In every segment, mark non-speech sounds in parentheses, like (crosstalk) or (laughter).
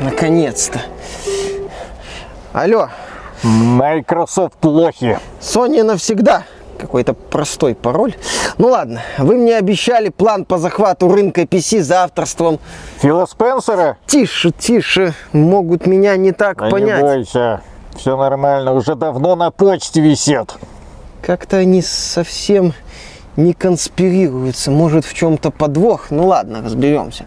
наконец-то. Алло, Microsoft лохи. Sony навсегда. Какой-то простой пароль. Ну ладно, вы мне обещали план по захвату рынка PC за авторством. Фила Спенсера? Тише, тише, могут меня не так Да не понять. бойся, все нормально, уже давно на почте висит. Как-то они совсем не конспирируются. Может, в чем-то подвох? Ну ладно, разберемся.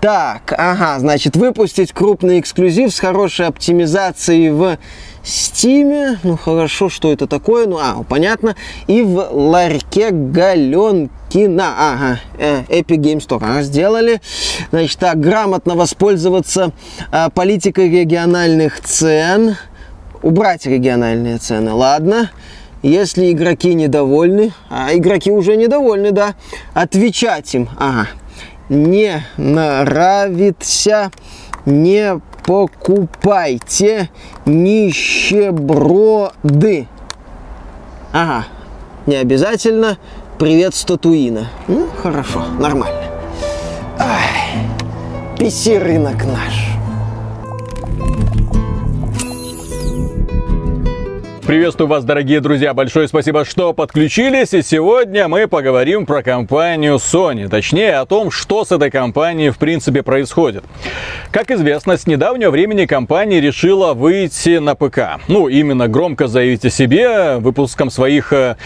Так, ага, значит, выпустить крупный эксклюзив с хорошей оптимизацией в Стиме. Ну хорошо, что это такое? Ну, а, понятно. И в ларьке Галенкина. Ага, э, Epic Game Store. Ага, сделали. Значит, так, грамотно воспользоваться а, политикой региональных цен. Убрать региональные цены, ладно. Если игроки недовольны, а игроки уже недовольны, да, отвечать им, ага, не нравится, не покупайте нищеброды. Ага, не обязательно. Привет, статуина. Ну, хорошо, нормально. Ай, PC рынок наш. Приветствую вас, дорогие друзья. Большое спасибо, что подключились. И сегодня мы поговорим про компанию Sony. Точнее, о том, что с этой компанией в принципе происходит. Как известно, с недавнего времени компания решила выйти на ПК. Ну, именно громко заявить о себе выпуском своих э,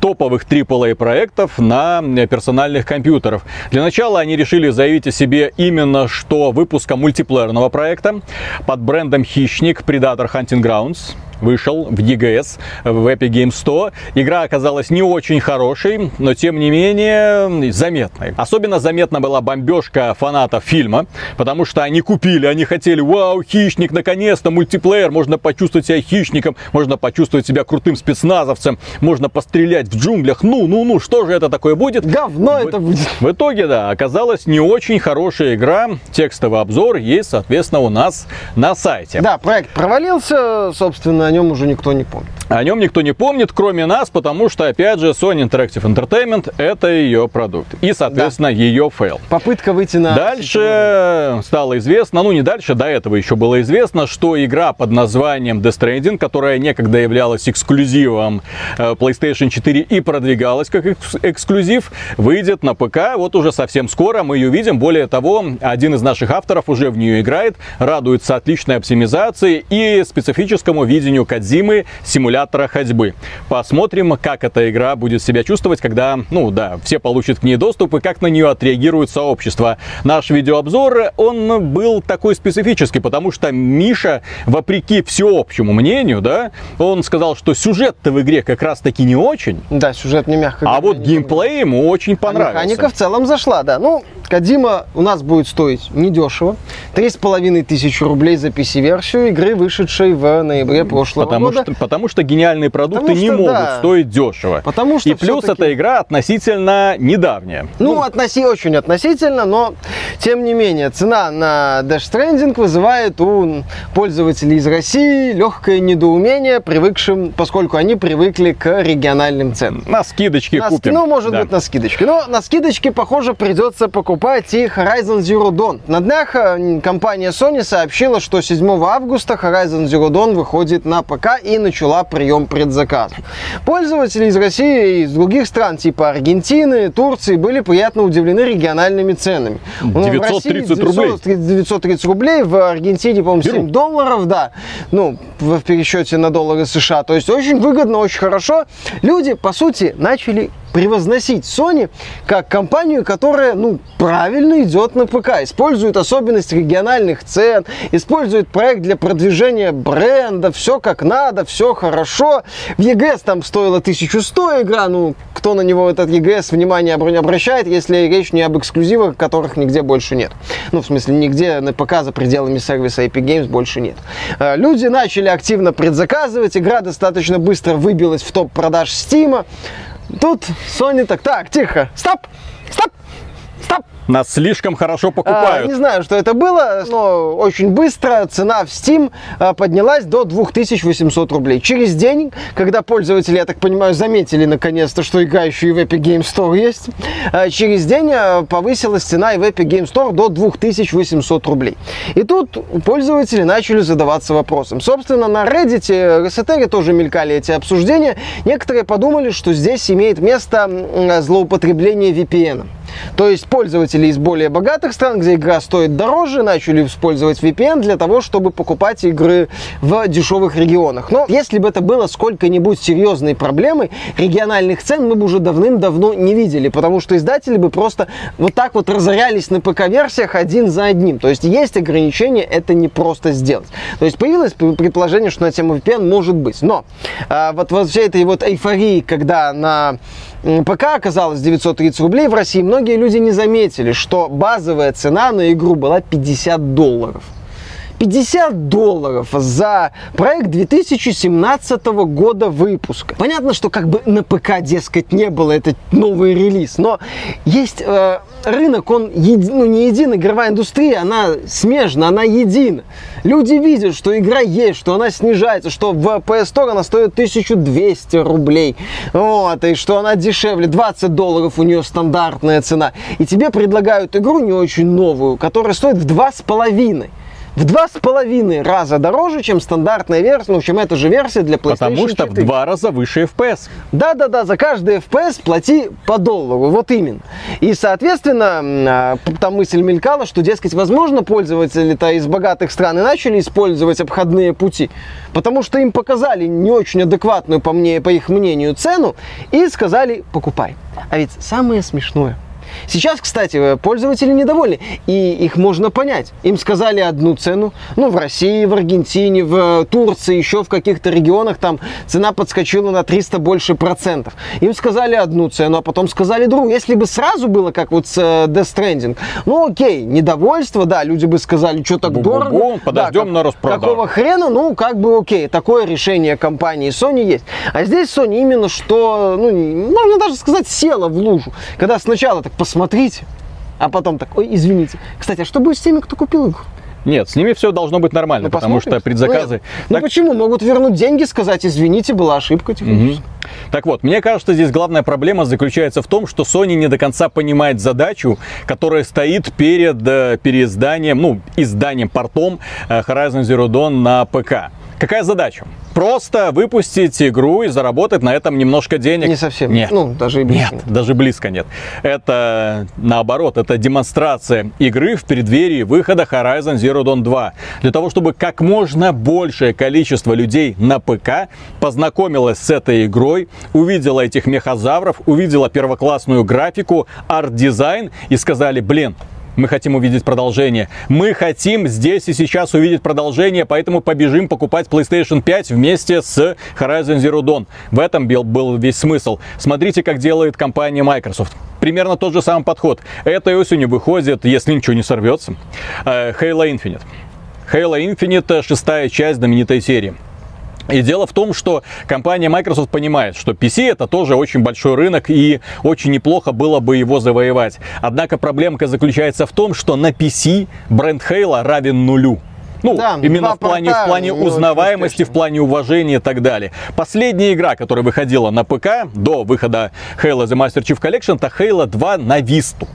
топовых AAA проектов на персональных компьютерах. Для начала они решили заявить о себе именно что выпуска мультиплеерного проекта под брендом Хищник Predator Hunting Grounds вышел в EGS, в Epic Games 100. Игра оказалась не очень хорошей, но тем не менее заметной. Особенно заметна была бомбежка фанатов фильма, потому что они купили, они хотели, вау, хищник, наконец-то, мультиплеер, можно почувствовать себя хищником, можно почувствовать себя крутым спецназовцем, можно пострелять в джунглях, ну, ну, ну, что же это такое будет? Говно это будет. В итоге, да, оказалась не очень хорошая игра. Текстовый обзор есть, соответственно, у нас на сайте. Да, проект провалился, собственно, нем уже никто не помнит. О нем никто не помнит, кроме нас, потому что, опять же, Sony Interactive Entertainment – это ее продукт. И, соответственно, ее фейл. Попытка выйти на... Дальше стало известно, ну не дальше, до этого еще было известно, что игра под названием Death Stranding, которая некогда являлась эксклюзивом э, PlayStation 4 и продвигалась как экс- эксклюзив, выйдет на ПК вот уже совсем скоро, мы ее видим. Более того, один из наших авторов уже в нее играет, радуется отличной оптимизации и специфическому видению Кадзимы симулятора ходьбы. Посмотрим, как эта игра будет себя чувствовать, когда, ну да, все получат к ней доступ и как на нее отреагирует сообщество. Наш видеообзор, он был такой специфический, потому что Миша, вопреки всеобщему мнению, да, он сказал, что сюжет-то в игре как раз таки не очень, Да, сюжет не мягко. а вот геймплей ему очень А понравился. Механика в целом зашла, да. Ну, Кадима у нас будет стоить недешево. Три с половиной тысячи рублей за PC-версию игры, вышедшей в ноябре прошлого Потому года. что, потому что гениальные продукты Потому не что, могут да. стоить дешево. Потому что И плюс эта игра относительно недавняя. Ну, относи очень относительно, но тем не менее, цена на Dash Stranding вызывает у пользователей из России легкое недоумение, привыкшим, поскольку они привыкли к региональным ценам. На скидочки На купим. Ну, может Да. быть, на скидочке. Но на скидочке, похоже, придется покупать и Horizon Zero Dawn. На днях э, компания Sony сообщила, что 7 августа Horizon Zero Dawn выходит на ПК и начала прием предзаказов. Пользователи из России и из других стран, типа Аргентины, Турции, были приятно удивлены региональными ценами. Ну, в 930 России рублей. 930 930 рублей, в Аргентине, по-моему, Перу. 7 долларов, да, ну, в пересчете на доллары США. То есть очень выгодно, очень хорошо. Люди, по сути, начали превозносить Sony как компанию, которая, ну, правильно идет на ПК, использует особенность региональных цен, использует проект для продвижения бренда, все как надо, все хорошо. В EGS там стоила 1100 игра, ну, кто на него этот EGS внимание обра- обращает, если речь не об эксклюзивах, которых нигде больше нет. Ну, в смысле, нигде на ПК за пределами сервиса Epic Games больше нет. Э, Люди начали активно предзаказывать, игра достаточно быстро выбилась в топ продаж Стима. Тут Sony так, так, тихо, стоп, стоп, Стоп! Нас слишком хорошо А, покупают. не знаю, что это было, но очень быстро цена в Steam а, поднялась до 2800 рублей. Через день, когда пользователи, я так понимаю, заметили наконец-то, что игра еще и в Epic Game Store есть, а, через день а, повысилась цена и в Epic Game Store до 2800 рублей. И тут пользователи начали задаваться вопросом. Собственно, на Reddit, Resetera тоже мелькали эти обсуждения. Некоторые подумали, что здесь имеет место злоупотребление VPN. То есть пользователи из более богатых стран, где игра стоит дороже, начали использовать VPN для того, чтобы покупать игры в дешевых регионах. Но если бы это было сколько-нибудь серьезной проблемой, региональных цен мы бы уже давным-давно не видели, потому что издатели бы просто вот так вот разорялись на ПК-версиях один за одним. То есть есть ограничения, это не просто сделать. То есть появилось предположение, что на тему VPN может быть. Но а, вот, вот всей этой вот эйфории, когда на ПК оказалось 930 рублей в России, многие люди не заметили, что базовая цена на игру была 50 долларов. 50 долларов за проект 2017 года выпуска. Понятно, что как бы на ПК, дескать, не было этот новый релиз, но есть э, рынок, он еди- ну, не един, игровая индустрия, она смежна, она едина. Люди видят, что игра есть, что она снижается, что в PS Store она стоит 1200 рублей, вот, и что она дешевле, 20 долларов у нее стандартная цена. И тебе предлагают игру не очень новую, которая стоит в два с половиной. В два с половиной раза дороже, чем стандартная версия, ну, чем эта же версия для PlayStation Потому что в 4. два раза выше FPS. Да-да-да, за каждый FPS плати по доллару, вот именно. И, соответственно, а, там мысль мелькала, что, дескать, возможно, пользователи-то из богатых стран и начали использовать обходные пути, потому что им показали не очень адекватную, по, мне, по их мнению, цену и сказали «покупай». А ведь самое смешное – Сейчас, кстати, э, пользователи недовольны, и их можно понять. Им сказали одну цену, ну, в России, в Аргентине, в э, Турции, еще в каких-то регионах там цена подскочила на 300 больше процентов. Им сказали одну цену, а потом сказали другую. Если бы сразу было, как вот с э, Death Stranding, ну, окей, недовольство, да, люди бы сказали, что так дорого. подождем Да, на распродажу. Какого хрена, ну, как бы окей, такое решение компании Sony есть. А здесь Sony именно что, ну, можно даже сказать, села в лужу. Когда сначала так посмотрите, а потом так, ой, извините. Кстати, а что будет с теми, кто купил игру? Нет, с ними все должно быть нормально, Ну, потому посмотрим. что предзаказы... Ну, ну, Так- почему? Могут вернуть деньги, сказать, извините, была ошибка. техническая. Так вот, мне кажется, здесь главная проблема заключается в том, что Sony не до конца понимает задачу, которая стоит перед э, переизданием, ну, изданием портом э, Horizon Zero Dawn на ПК. Какая задача? Просто выпустить игру и заработать на этом немножко денег. Не совсем. Нет. Ну, даже и близко Нет, даже близко нет. Это наоборот, это демонстрация игры в преддверии выхода Horizon Zero Dawn 2. Для того, чтобы как можно большее количество людей на ПК познакомилось с этой игрой, увидела этих мехозавров, увидела первоклассную графику, арт-дизайн и сказали, блин, мы хотим увидеть продолжение. Мы хотим здесь и сейчас увидеть продолжение, поэтому побежим покупать PlayStation 5 вместе с Horizon Zero Dawn. В этом был, был весь смысл. Смотрите, как делает компания Microsoft. Примерно тот же самый подход. Этой осенью выходит, если ничего не сорвется, э, Halo Infinite. Halo Infinite шестая часть знаменитой серии. И дело в том, что компания Microsoft понимает, что PC это тоже очень большой рынок и очень неплохо было бы его завоевать. Однако проблемка заключается в том, что на PC бренд Halo равен нулю. Ну, Да, именно в плане, порта в плане узнаваемости, в плане уважения и так далее. Последняя игра, которая выходила на ПК до выхода Halo The Master Chief Collection, это Halo 2 на Висту.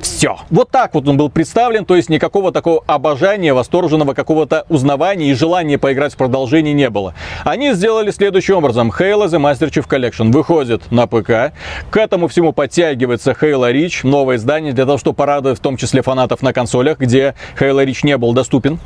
Все. Вот так вот он был представлен, то есть никакого такого обожания, восторженного какого-то узнавания и желания поиграть в продолжении не было. Они сделали следующим образом. Halo The Master Chief Collection выходит на ПК. К этому всему подтягивается Halo Reach, новое издание, для того, чтобы порадовать в том числе фанатов на консолях, где Halo Reach не был доступен.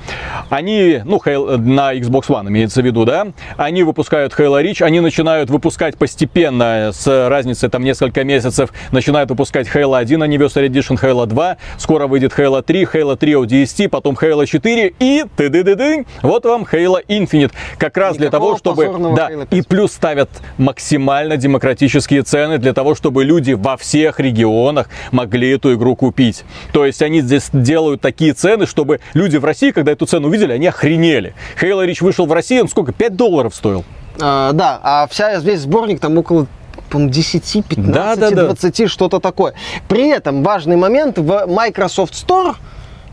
Они, ну, Halo, на Xbox One имеется в виду, да, они выпускают Halo Reach, они начинают выпускать постепенно, с разницей там несколько месяцев, начинают выпускать Halo 1 Anniversary Edition, Halo 2, скоро выйдет Halo 3, Halo 3 ODST, потом Halo 4 и ты ды ды ды вот вам Halo Infinite. Как раз для Никакого того, чтобы... Да, и 5. плюс ставят максимально демократические цены для того, чтобы люди во всех регионах могли эту игру купить. То есть они здесь делают такие цены, чтобы люди в России, когда эту цену увидели, они охренели. Halo Reach вышел в России, он сколько? 5 долларов стоил. А, да, а вся, весь сборник там около по-моему, 10, 15, Да, да, да. 20, что-то такое. При этом важный момент в Microsoft Store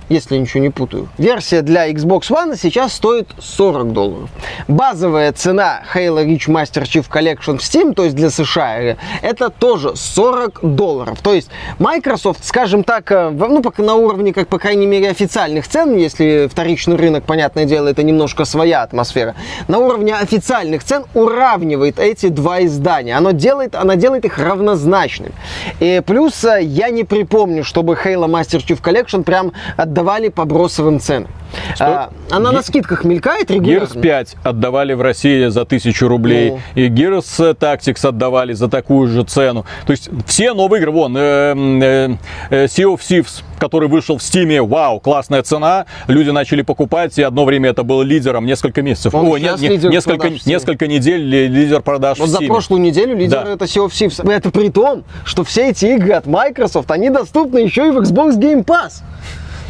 если ничего не путаю. Версия для Xbox One сейчас стоит 40 долларов. Базовая цена Halo Reach Master Chief Collection в Steam, то есть для США, это тоже 40 долларов. То есть Microsoft, скажем так, э, ну, пока на уровне, как по крайней мере, официальных цен, если вторичный рынок, понятное дело, это немножко своя атмосфера, на уровне официальных цен уравнивает эти два издания. Оно делает, она делает их равнозначными. И плюс э, я не припомню, чтобы Halo Master Chief Collection прям отдавали по бросовым ценам. А, она на Ги- скидках мелькает Gears регулярно. 5 отдавали в России за тысячу рублей, Ну. и Gears Tactics отдавали за такую же цену. То есть все новые игры, вон, э, э, э, Sea of Thieves, который вышел в Steam, вау, классная цена, люди начали покупать, и одно время это был лидером несколько месяцев. Он О, сейчас не- несколько, несколько недель ли- лидер продаж Вот в за Steam. прошлую неделю лидер Да. это Sea of Thieves. Это при том, что все эти игры от Microsoft, они доступны еще и в Xbox Game Pass.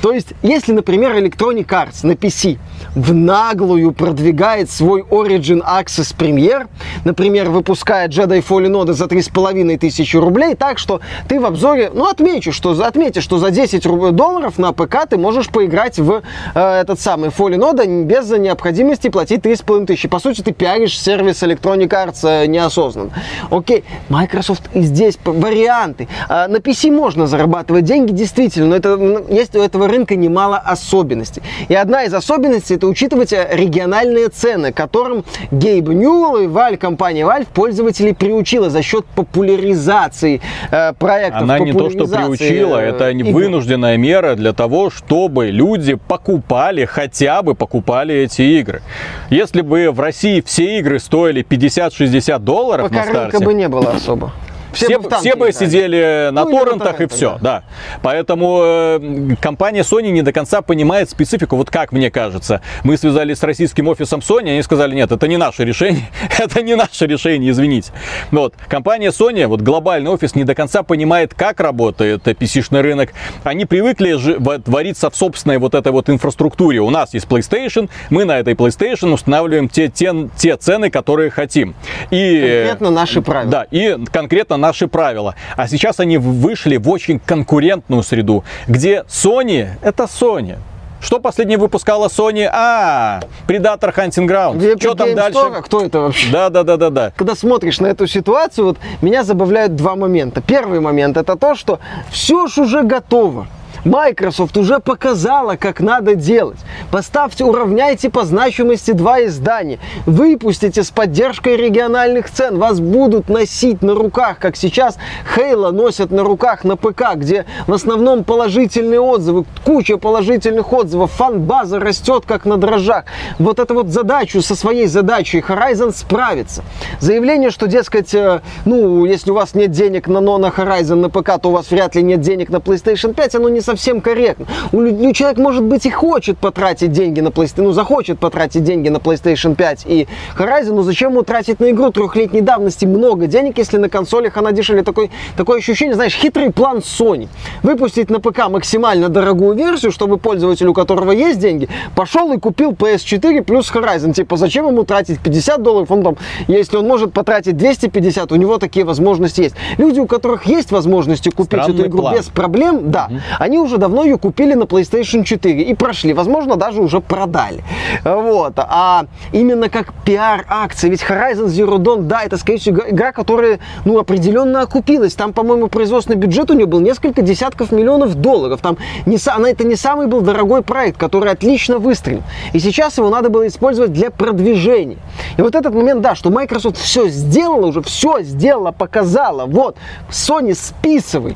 То есть, если, например, Electronic Arts на PC в наглую продвигает свой Origin Access Premier, например, выпуская Jedi Fallen Order за 3,5 тысячи рублей, так что ты в обзоре, ну, отмечу, что, отметишь, что за 10 руб- долларов на ПК ты можешь поиграть в э, этот самый Fallen Order без необходимости платить 3,5 тысячи. По сути, ты пиаришь сервис Electronic Arts э, неосознанно. Окей, Microsoft и здесь варианты. А, На PC можно зарабатывать деньги, действительно, но это, есть у этого рынка немало особенностей. И одна из особенностей это учитывать э, региональные цены, которым Гейб Ньюэлл и Valve, компания Valve, пользователей приучила за счет популяризации э, проектов. Она не то, что популяризации, приучила, э, это не игр. вынужденная мера для того, чтобы люди покупали, хотя бы покупали эти игры. Если бы в России все игры стоили 50-60 долларов Пока на старте, бы не было особо. Все, бы бы, танки все бы сидели на Ну, или на торрентах и торрентах, все, да. Поэтому э, компания Sony не до конца понимает специфику. Вот как мне кажется, мы связались с российским офисом Sony, они сказали, нет, это не наше решение, (laughs) это не наше решение, извините. Вот компания Sony, вот глобальный офис не до конца понимает, как работает PC-шный рынок. Они привыкли же вариться в собственной вот этой вот инфраструктуре. У нас есть PlayStation, мы на этой PlayStation устанавливаем те, те, те цены, которые хотим. И Конкретно наши правила. да, и конкретно наши правила. А сейчас они вышли в очень конкурентную среду, где Sony это Sony. Что последнее выпускала Sony? А, Predator Hunting Ground. Что там дальше? Store? Кто это вообще? Да, да, да, да, да. Когда смотришь на эту ситуацию, вот меня забавляют два момента. Первый момент это то, что все ж уже готово. Microsoft уже показала, как надо делать. Поставьте, уравняйте по значимости два издания. Выпустите с поддержкой региональных цен. Вас будут носить на руках, как сейчас Halo носят на руках на ПК, где в основном положительные отзывы, куча положительных отзывов, фан-база растет как на дрожжах. Вот эту вот задачу, со своей задачей Horizon справится. Заявление, что, дескать, э, ну, если у вас нет денег на, но на Horizon на ПК, то у вас вряд ли нет денег на PlayStation 5, оно не совсем корректно. У, лю- ну, человек, может быть, и хочет потратить деньги на PlayStation, ну, захочет потратить деньги на PlayStation 5 и Horizon, но зачем ему тратить на игру трехлетней давности много денег, если на консолях она дешевле? Такой, такое ощущение, знаешь, хитрый план Sony. Выпустить на ПК максимально дорогую версию, чтобы пользователь, у которого есть деньги, пошел и купил PS4 плюс Horizon. Типа, зачем ему тратить 50 долларов? Он там, если он может потратить 250, у него такие возможности есть. Люди, у которых есть возможности купить Странный эту игру план. без проблем, да, они уже давно ее купили на PlayStation 4 и прошли. Возможно, даже уже продали. Вот. А именно как пиар-акция. Ведь Horizon Zero Dawn, да, это, скорее всего, игра- которая, ну, определенно окупилась. Там, по-моему, производственный бюджет у нее был несколько десятков миллионов долларов. Там не, она, это не самый был дорогой проект, который отлично выстрелил. И сейчас его надо было использовать для продвижения. И вот этот момент, да, что Microsoft все сделала уже, все сделала, показала. Вот, Sony списывай.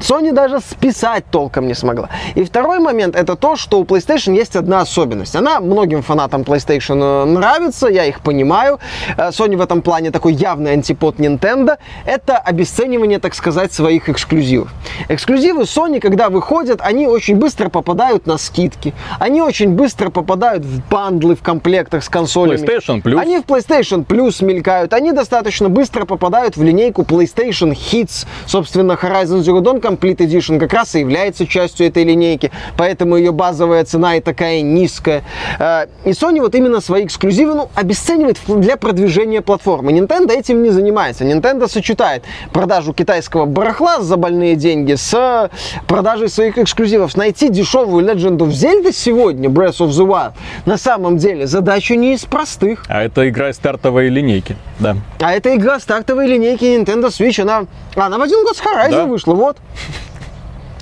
Sony даже списать толком не смогла. И второй момент это то, что у PlayStation есть одна особенность. Она многим фанатам PlayStation э, нравится, я их понимаю. Э, Sony в этом плане такой явный антипод Nintendo. Это обесценивание, так сказать, своих эксклюзивов. Эксклюзивы Sony, когда выходят, они очень быстро попадают на скидки. Они очень быстро попадают в бандлы в комплектах с консолями. PlayStation Plus. Они в PlayStation Plus мелькают. Они достаточно быстро попадают в линейку PlayStation Hits. Собственно, Horizon Zero Dawn Complete Edition как раз и является частью этой линейки, поэтому ее базовая цена и такая низкая. Э, и Sony вот именно свои эксклюзивы ну, обесценивает для продвижения платформы. Nintendo этим не занимается. Nintendo сочетает продажу китайского барахла за больные деньги с продажей своих эксклюзивов. Найти дешевую Legend of Zelda сегодня, Breath of the Wild, на самом деле задача не из простых. А это игра из стартовой линейки, да. А это игра стартовой линейки Nintendo Switch, она, она в один год с Horizon Да. вышла, вот.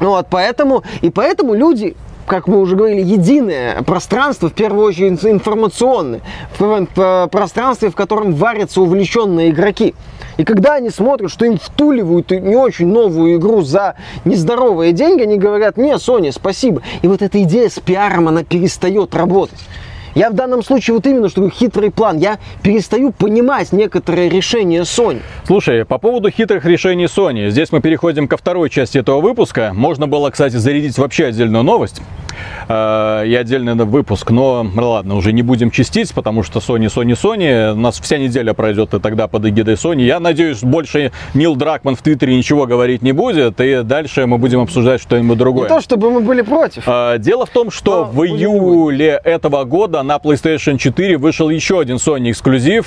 Вот, поэтому, и поэтому люди как мы уже говорили, единое пространство, в первую очередь инф- информационное, пространстве, в котором варятся увлеченные игроки. И когда они смотрят, что им втуливают не очень новую игру за нездоровые деньги, они говорят, не, Sony, спасибо. И вот эта идея с пиаром, она перестает работать. Я в данном случае вот именно, что хитрый план. Я перестаю понимать некоторые решения Sony. Слушай, по поводу хитрых решений Sony, здесь мы переходим ко второй части этого выпуска. Можно было, кстати, зарядить вообще отдельную новость э, и отдельный выпуск, но ладно, уже не будем чистить, потому что Sony, Sony, Sony. У нас вся неделя пройдет и тогда под эгидой Sony. Я надеюсь, больше Нил Дракман в Твиттере ничего говорить не будет, и дальше мы будем обсуждать что-нибудь другое. Не то, чтобы мы были против. А, Дело в том, что Но в июле этого года на PlayStation 4 вышел еще один Sony эксклюзив,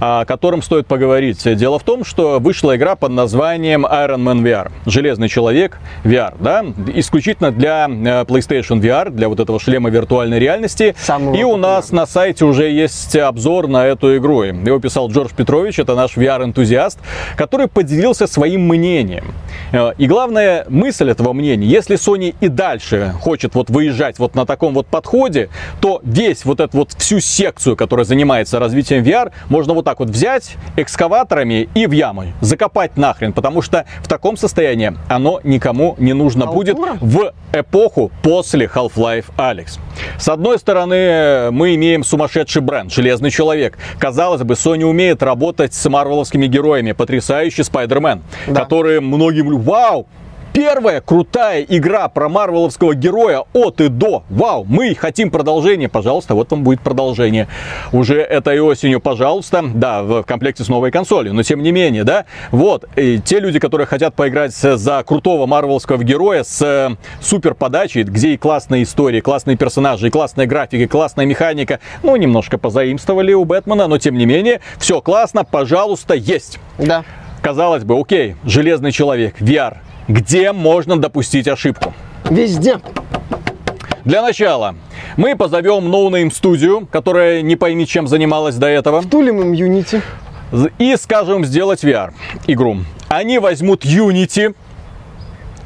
о котором стоит поговорить. Дело в том, что вышла игра под названием Iron Man VR. Железный человек VR, да? Исключительно для э, PlayStation VR, для вот этого шлема виртуальной реальности. Самого И у нас на сайте уже есть обзор на эту игру. Его писал Джордж Петрович, это наш VR-энтузиаст, который поделился своим мнением. Э, И главная мысль этого мнения, если Sony и дальше хочет вот выезжать вот на таком вот подходе, то весь вот эту вот всю секцию, которая занимается развитием VR, можно вот так вот взять экскаваторами и в яму закопать нахрен, потому что в таком состоянии оно никому не нужно будет Халтура? в эпоху после Half-Life Alex. С одной стороны, мы имеем сумасшедший бренд, Железный Человек. Казалось бы, Sony умеет работать с марвеловскими героями. Потрясающий Спайдермен, Да. который многим... Вау! Первая крутая игра про марвеловского героя от и до. Вау, мы хотим продолжение. Пожалуйста, вот вам будет продолжение. Уже этой осенью, пожалуйста. Да, в комплекте с новой консолью. Но тем не менее, да. Вот, и те люди, которые хотят поиграть за крутого марвеловского героя с э, супер подачей, где и классные истории, классные персонажи, и классная графика, и классная механика. Ну, немножко позаимствовали у Бэтмена, но тем не менее, все классно, пожалуйста, есть. Да. Казалось бы, окей, Железный Человек, VR. Где можно допустить ошибку? Везде. Для начала мы позовем no-name студию, которая не пойми чем занималась до этого, Тулим им Unity. и скажем сделать VR игру. Они возьмут Unity,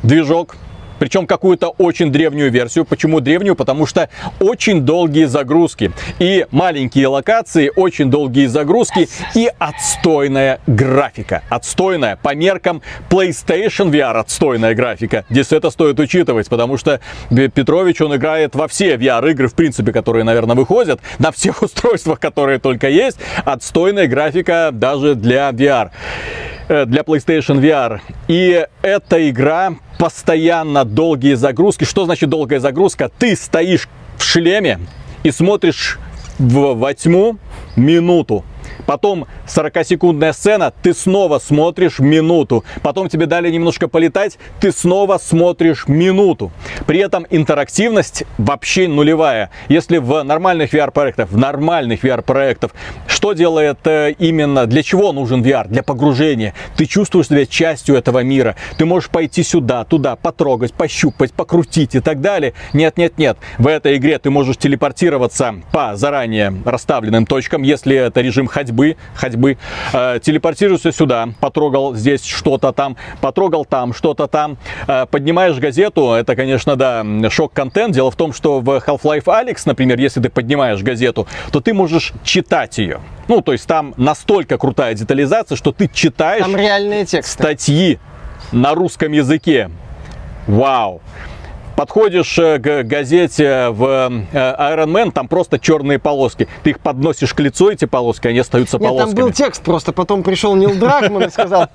движок, причем какую-то очень древнюю версию. Почему древнюю? Потому что очень долгие загрузки. И маленькие локации, очень долгие загрузки и отстойная графика. Отстойная по меркам PlayStation VR отстойная графика. Здесь это стоит учитывать, потому что Бе- Петрович, он играет во все VR-игры, в принципе, которые, наверное, выходят, на всех устройствах, которые только есть. Отстойная графика даже для VR э, для PlayStation VR. И эта игра постоянно долгие загрузки. Что значит долгая загрузка? Ты стоишь в шлеме и смотришь в, во тьму минуту. Потом 40-секундная сцена, ты снова смотришь минуту. Потом тебе дали немножко полетать, ты снова смотришь минуту. При этом интерактивность вообще нулевая. Если в нормальных VR-проектах, в нормальных VR-проектах, что делает э, именно, для чего нужен VR? Для погружения. Ты чувствуешь себя частью этого мира. Ты можешь пойти сюда, туда, потрогать, пощупать, покрутить и так далее. Нет, нет, нет. В этой игре ты можешь телепортироваться по заранее расставленным точкам, если это режим ходьбы, ходьбы. Э, телепортируешься сюда, потрогал здесь что-то там, потрогал там что-то там. Э, поднимаешь газету, это, конечно, да, шок-контент. Дело в том, что в Half-Life Alyx, например, если ты поднимаешь газету, то ты можешь читать ее. Ну, то есть там настолько крутая детализация, что ты читаешь Там реальные тексты. статьи на русском языке. Вау! Подходишь э, к газете в э, Iron Man, там просто черные полоски. Ты их подносишь к лицу, эти полоски, они остаются Нет, полосками. там был текст просто, потом пришел Нил Дракман и сказал,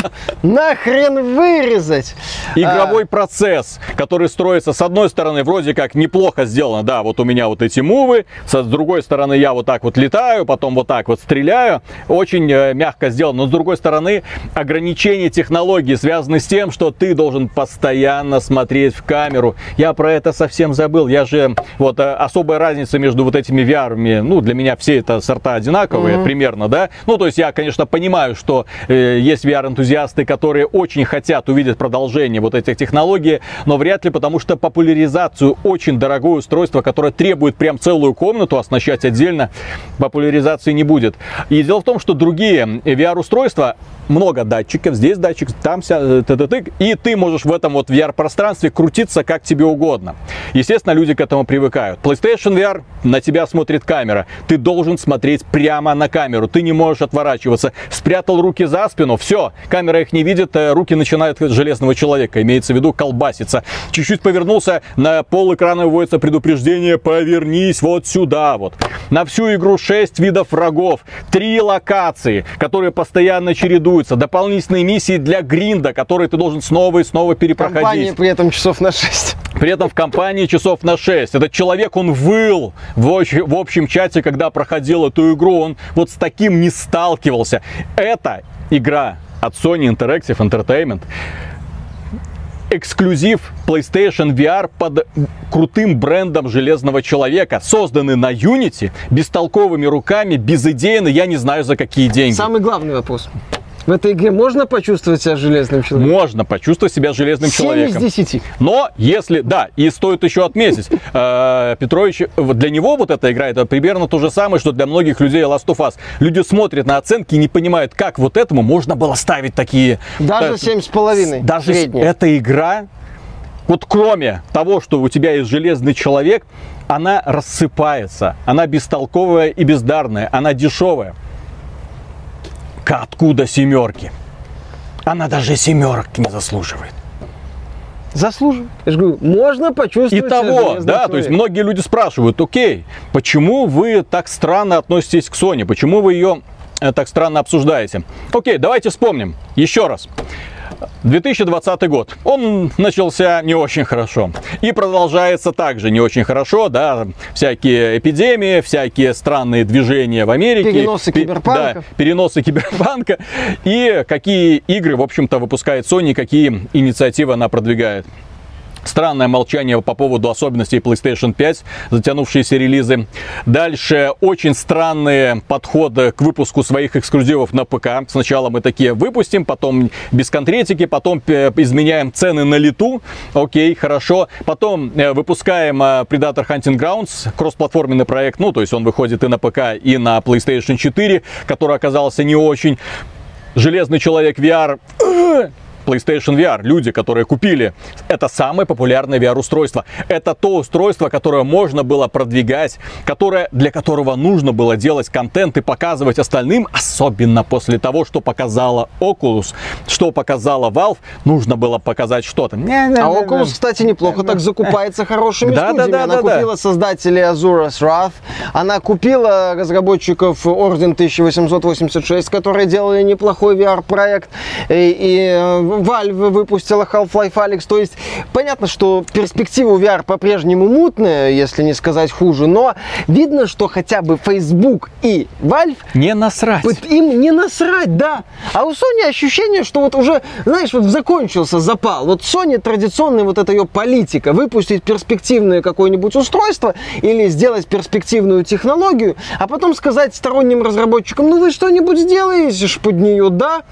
нахрен вырезать. Игровой процесс, который строится с одной стороны вроде как неплохо сделано, да, вот у меня вот эти мувы, с другой стороны я вот так вот летаю, потом вот так вот стреляю, очень э, мягко сделано, но с другой стороны ограничения технологий связаны с тем, что ты должен постоянно смотреть в камеру. Я про это совсем забыл, я же вот э, особая разница между вот этими VR, ну для меня все это сорта одинаковые Мгм. примерно, да, ну то есть я, конечно, понимаю, что э, есть VR-энтузиасты, которые очень хотят увидеть продолжение вот этих технологий, но вряд ли, потому что популяризацию очень дорогое устройство, которое требует прям целую комнату оснащать отдельно, популяризации не будет. И дело в том, что другие VR-устройства, много датчиков, здесь датчик, там вся, э, ты-ты-ты, и ты можешь в этом вот VR-пространстве крутиться как тебе угодно. Естественно, люди к этому привыкают. PlayStation VR, на тебя смотрит камера, ты должен смотреть прямо на камеру, ты не можешь отворачиваться. Спрятал руки за спину, все, камера их не видит, э, руки начинают железного человека, имеется в виду колбаситься. Чуть-чуть повернулся, на пол экрана выводится предупреждение, повернись вот сюда вот. На всю игру 6 видов врагов, 3 локации, которые постоянно чередуются, дополнительные миссии для гринда, которые ты должен снова и снова перепроходить. Компания при этом часов на 6. При этом в компании часов на 6. Этот человек, он выл в, в общем чате, когда проходил эту игру. Он вот с таким не сталкивался. Это игра от Sony Interactive Entertainment. Эксклюзив PlayStation VR под крутым брендом Железного Человека, созданный на Unity, бестолковыми руками, безыдейно, я не знаю за какие деньги. Самый главный вопрос. В этой игре можно почувствовать себя железным человеком? Можно почувствовать себя железным 7 человеком. из 10. Но если, да, и стоит еще отметить, (laughs) э, Петрович, для него вот эта игра, это примерно то же самое, что для многих людей Last of Us. Люди смотрят на оценки и не понимают, как вот этому можно было ставить такие... Даже э, 7,5 Даже с- средняя. эта игра, вот кроме того, что у тебя есть железный человек, она рассыпается, она бестолковая и бездарная, она дешевая. Откуда семерки? Она даже семерок не заслуживает. Заслуживает. Я же говорю, можно почувствовать Итого, железным да, то есть многие люди спрашивают, окей, почему вы так странно относитесь к Sony, почему вы ее э, так странно обсуждаете? Окей, давайте вспомним еще раз. 2020 год. Он начался не очень хорошо. И продолжается также не очень хорошо, да, всякие эпидемии, всякие странные движения в Америке. Переносы Пе- киберпанка. Да, переносы киберпанка. И какие игры, в общем-то, выпускает Sony, какие инициативы она продвигает. Странное молчание по поводу особенностей PlayStation 5, затянувшиеся релизы. Дальше очень странные подходы к выпуску своих эксклюзивов на ПК. Сначала мы такие выпустим, потом без конкретики, потом э, изменяем цены на лету. Окей, хорошо. Потом э, выпускаем э, Predator Hunting Grounds, кроссплатформенный проект. Ну, то есть он выходит и на ПК, и на PlayStation 4, который оказался не очень. Железный человек VR. PlayStation VR, люди, которые купили, это самое популярное VR-устройство. Это то устройство, которое можно было продвигать, которое, для которого нужно было делать контент и показывать остальным, особенно после того, что показала Oculus, что показала Valve, нужно было показать что-то. А Oculus, кстати, неплохо так закупается хорошими Да, да, студиями. да, она да, да. купила создателей Azuras Wrath, она купила разработчиков Origin 1886, которые делали неплохой VR-проект, и, и, э, Valve выпустила Half-Life Alyx. То есть понятно, что перспективы VR по-прежнему мутные, если не сказать хуже, но видно, что хотя бы Facebook и Valve Не насрать. им не насрать, да. А у Sony ощущение, что вот уже, знаешь, вот закончился запал. Вот Sony традиционная вот эта ее политика, выпустить перспективное какое-нибудь устройство или сделать перспективную технологию, а потом сказать сторонним разработчикам, ну вы что-нибудь сделаете ж под нее, да?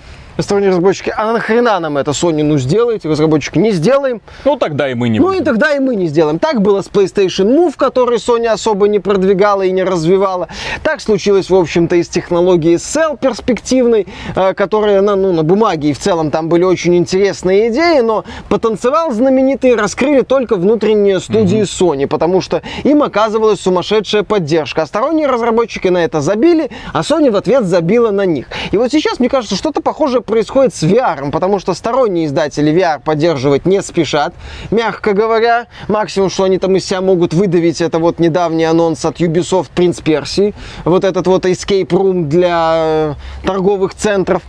Сторонние разработчики, а нахрена нам это Sony, ну сделайте, разработчики, не сделаем. Ну тогда и мы не Ну будем. и тогда и мы не сделаем. Так было с PlayStation Move, который Sony особо не продвигала и не развивала. Так случилось, в общем-то, и с технологией Cell перспективной, э, которая на, ну, на бумаге и в целом там были очень интересные идеи, но потанцевал знаменитый раскрыли только внутренние студии Sony, потому что им оказывалась сумасшедшая поддержка. А сторонние разработчики на это забили, а Sony в ответ забила на них. И вот сейчас, мне кажется, что-то похожее происходит с VR, потому что сторонние издатели VR поддерживать не спешат, мягко говоря. Максимум, что они там из себя могут выдавить, это вот недавний анонс от Ubisoft Принц Персии, вот этот вот Escape Room для э, торговых центров.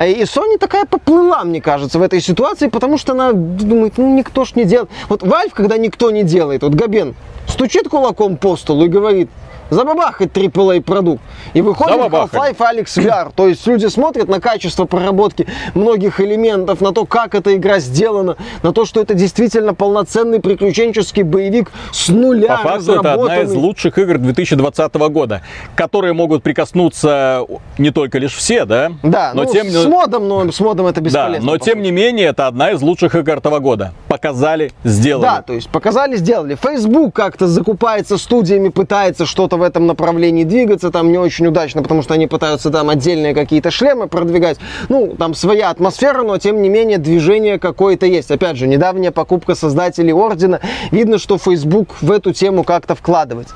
И Sony такая поплыла, мне кажется, в этой ситуации, потому что она думает, ну никто ж не делает. Вот Valve, когда никто не делает, вот Габен стучит кулаком по столу и говорит, забабахать AAA продукт. И выходит. Half-Life Alex VR. То есть люди смотрят на качество проработки многих элементов, на то, как эта игра сделана, на то, что это действительно полноценный приключенческий боевик с нуля По факту это одна из лучших игр 2020 года, к которой могут прикоснуться не только лишь все, да? Да, но ну, тем с модом, но с модом это Да, бесполезно. но по тем сути. не менее, это одна из лучших игр этого года. Показали, сделали. Да, то есть показали, сделали. Facebook как-то закупается студиями, пытается что-то в этом направлении двигаться, там не очень удачно, потому что они пытаются там отдельные какие-то шлемы продвигать. Ну, там своя атмосфера, но тем не менее движение какое-то есть. Опять же, недавняя покупка создателей Ордена. Видно, что Facebook в эту тему как-то вкладывает.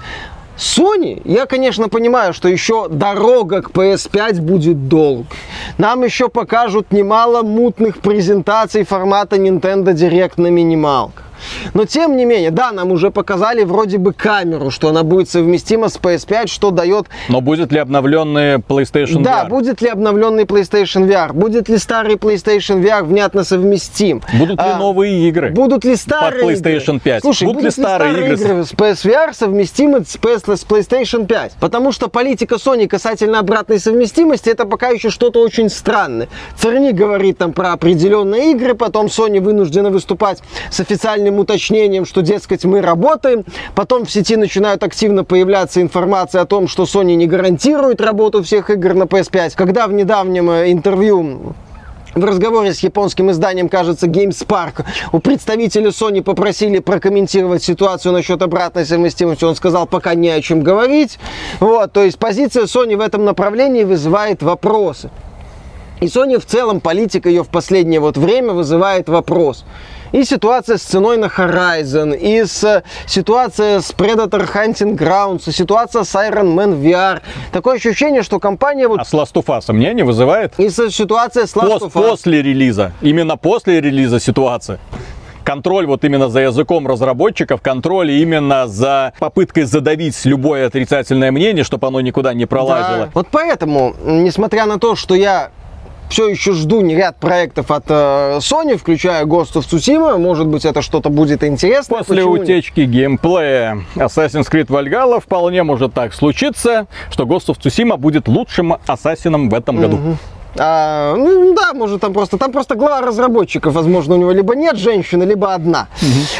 Sony, я, конечно, понимаю, что еще дорога к PS5 будет долг. Нам еще покажут немало мутных презентаций формата Nintendo Direct на минималках. Но тем не менее, да, нам уже показали вроде бы камеру, что она будет совместима с PS5, что дает Но будет ли обновленный PlayStation да, VR? будет ли обновленный PlayStation VR, будет ли старый PlayStation VR внятно совместим. Будут ли А, новые игры? Будут ли старые PlayStation игры? 5? Слушай, Будут ли старые игры? с PS VR совместимы с PS с PlayStation 5? Потому что политика Sony касательно обратной совместимости это пока еще что-то очень странное. Церни говорит там про определенные игры, потом Sony вынуждена выступать с официальным уточнением, что, дескать, мы работаем. Потом в сети начинают активно появляться информация о том, что Sony не гарантирует работу всех игр на PS5. Когда в недавнем э, интервью в разговоре с японским изданием, кажется, GameSpark, у представителя Sony попросили прокомментировать ситуацию насчет обратной совместимости. Он сказал, пока не о чем говорить. Вот, то есть позиция Sony в этом направлении вызывает вопросы. И Sony в целом, политика ее в последнее вот время вызывает вопрос. И ситуация с ценой на Horizon, и с, э, ситуация с Predator Hunting Grounds, и ситуация с Iron Man VR. Такое ощущение, что компания вот... А с Last of Us мне не вызывает? И с- ситуация с Last Пос- of Us. после релиза, именно после релиза ситуация. Контроль вот именно за языком разработчиков, контроль именно за попыткой задавить любое отрицательное мнение, чтобы оно никуда не пролазило. Да. Вот поэтому, несмотря на то, что я все еще жду не ряд проектов от э, Sony, включая Ghost of Tsushima, может быть, это что-то будет интересное. После почему нет? утечки геймплея Assassin's Creed Valhalla вполне может так случиться, что Ghost of Tsushima будет лучшим ассасином в этом году. А, ну да, может там просто, там просто глава разработчиков, возможно, у него либо нет женщины, либо одна.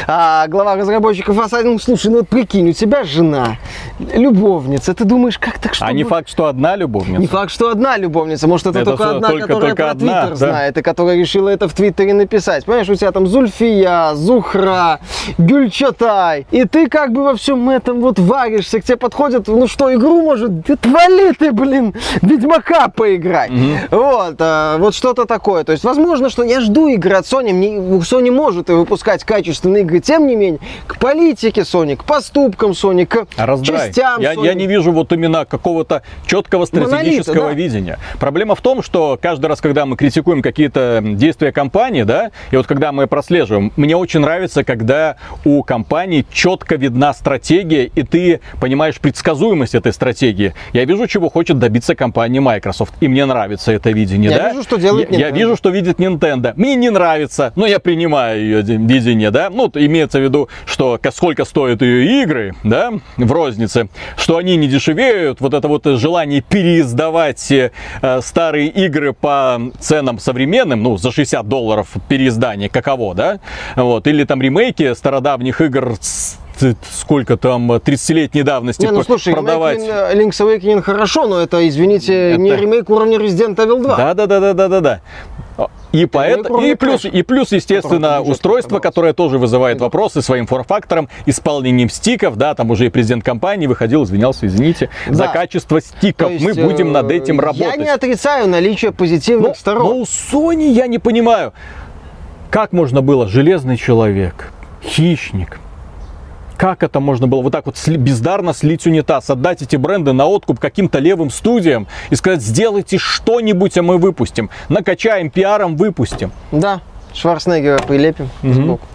А глава разработчиков Assassin's, ну слушай, ну вот прикинь, у тебя жена, любовница, ты думаешь, как так что? А не факт, что одна любовница. Не факт, что одна любовница, может это, Это только одна, только- которая только про одна, Твиттер да? знает, и которая решила это в Твиттере написать. Понимаешь, у тебя там Зульфия, Зухра, Гюльчатай, и ты как бы во всем этом вот варишься, к тебе подходят, ну что, игру может, да твали ты, блин, Ведьмака поиграй. Вот, а, вот что-то такое. То есть, возможно, что я жду игры от Sony, мне, Sony может и выпускать качественные игры, тем не менее, к политике Sony, к поступкам Sony, к Раздрай. частям Я, Sony. я не вижу вот именно какого-то четкого стратегического Монолита, да. видения. Проблема в том, что каждый раз, когда мы критикуем какие-то действия компании, да, и вот когда мы прослеживаем, мне очень нравится, когда у компании четко видна стратегия, и ты понимаешь предсказуемость этой стратегии. Я вижу, чего хочет добиться компания Microsoft, и мне нравится это видение, Я да? вижу, что делает я, я Nintendo. вижу, что видит Nintendo. Мне не нравится, но я принимаю ее видение, да. Ну, имеется в виду, что сколько стоят ее игры, да, в рознице, что они не дешевеют, вот это вот желание переиздавать э, старые игры по ценам современным, ну, за 60 долларов переиздание, каково, да, вот, или там ремейки стародавних игр с- сколько там, 30-летней давности Не, ну слушай, продавать. Link's Awakening хорошо, но это, извините, не Это- ремейк уровня Resident Evil 2. Да, да, да, да, да, да, да. И, поэт- и, плюс, и плюс, естественно, устройство, которое тоже вызывает вопросы своим форм-фактором, исполнением стиков, да, там уже и президент компании выходил, извинялся, извините, за Да. качество стиков. Есть, Мы будем э, над этим Я работать. не отрицаю наличие позитивных но, сторон. но у Sony я не понимаю, как можно было железный человек, хищник, Как это можно было вот так вот бездарно слить унитаз, отдать эти бренды на откуп каким-то левым студиям и сказать, сделайте что-нибудь, а мы выпустим. Накачаем пиаром, выпустим. Да, Шварценеггера прилепим сбоку.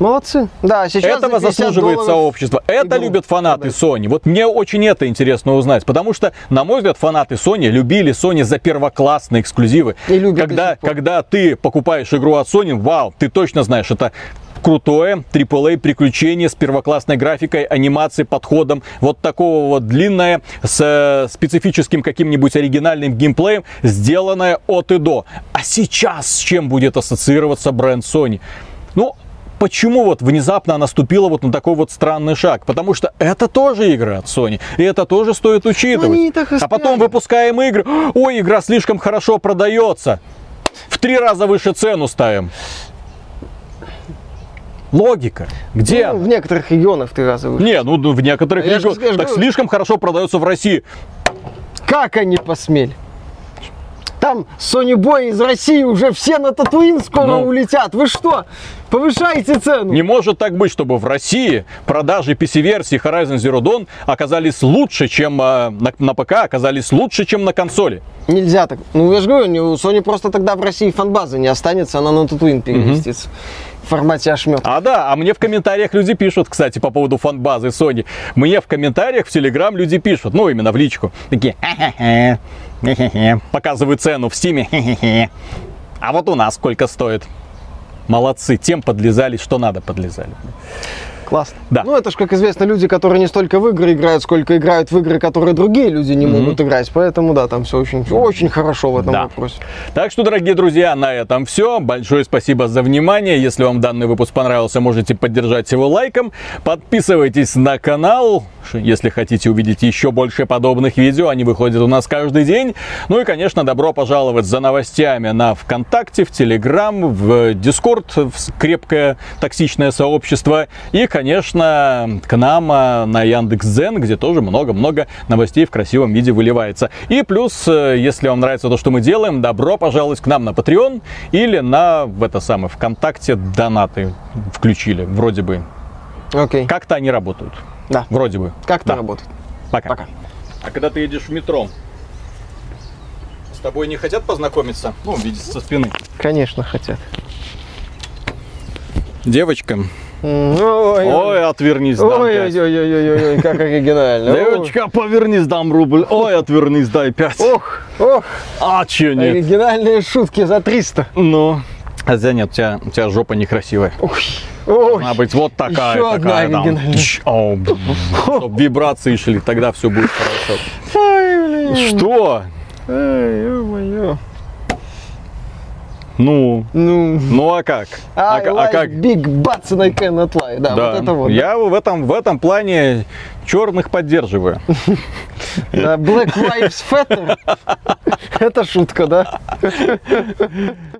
Молодцы. Да, сейчас Этого за 50 заслуживает долларов сообщество. Это игру любят фанаты. Sony. Вот мне очень это интересно узнать. Потому что, на мой взгляд, фанаты Sony любили Sony за первоклассные эксклюзивы. И любят когда, когда ты покупаешь игру от Sony, вау, ты точно знаешь, это крутое AAA приключение с первоклассной графикой, анимацией, подходом. Вот такого вот длинное, с э, специфическим каким-нибудь оригинальным геймплеем, сделанное от и до. А сейчас с чем будет ассоциироваться бренд Sony? Ну, Почему вот внезапно наступила вот на такой вот странный шаг? Потому что это тоже игра от Sony, и это тоже стоит учитывать. А потом выпускаем игры, ой, игра слишком хорошо продается, в три раза выше цену ставим. Логика. Где? Ну, она? в некоторых регионах ты раза выше. Не, ну в некоторых регионах так слишком хорошо продается в России. Как они посмели? Там Sony Boy из России уже все на Татуин скоро Ну. улетят. Вы что? Повышайте цену. Не может так быть, чтобы в России продажи PC-версии Horizon Zero Dawn оказались лучше, чем э, на, на ПК, оказались лучше, чем на консоли. Нельзя так. Ну, я же говорю, у Sony просто тогда в России фанбазы не останется, она на Татуин переместится. В формате ошметка. А да, а мне в комментариях люди пишут, кстати, по поводу фан-базы Sony. Мне в комментариях в Телеграм люди пишут, ну, именно в личку. Такие, Показывают цену в Стиме. А вот у нас сколько стоит? Молодцы, тем подлезали, что надо подлезали. Классно. Да. Ну, это же, как известно, люди, которые не столько в игры играют, сколько играют в игры, которые другие люди не могут играть. Поэтому, да, там все очень, очень хорошо в этом Да. вопросе. Так что, дорогие друзья, на этом все. Большое спасибо за внимание. Если вам данный выпуск понравился, можете поддержать его лайком. Подписывайтесь на канал, если хотите увидеть еще больше подобных видео. Они выходят у нас каждый день. Ну и, конечно, добро пожаловать за новостями на ВКонтакте, в Телеграм, в Дискорд, в крепкое токсичное сообщество. И, конечно, к нам а, на Яндекс.Дзен, где тоже много-много новостей в красивом виде выливается. И плюс, э, если вам нравится то, что мы делаем, добро пожаловать к нам на Patreon или на в это самое ВКонтакте донаты включили, вроде бы. Окей. Как-то они работают. Да. Вроде бы. Как это Да. работает? Пока. Пока. А когда ты едешь в метро, с тобой не хотят познакомиться? Ну, видеть со спины. Конечно, хотят. Девочка. Ой, Ой, отвернись, дам ой, ой, ой, ой, ой, ой, как оригинально. Девочка, повернись, дам рубль. Ой, отвернись, дай пять. Ох, ох, А, че нет? оригинальные шутки за 300. Ну, хотя нет, у тебя, у тебя жопа некрасивая. Ой. Должна быть вот такая, Еще одна такая, там. оригинальная. Тш, о, б- чтоб вибрации шли, тогда все будет хорошо. Ой, блин. Что? Ой, ё-моё. Ну, Ну, ну а как? А, а like как? big butts and I cannot lie. Да, Да, вот это вот. я в этом, в этом плане черных поддерживаю. (laughs) Да, Black Lives Matter. (laughs) Это шутка, да? (laughs)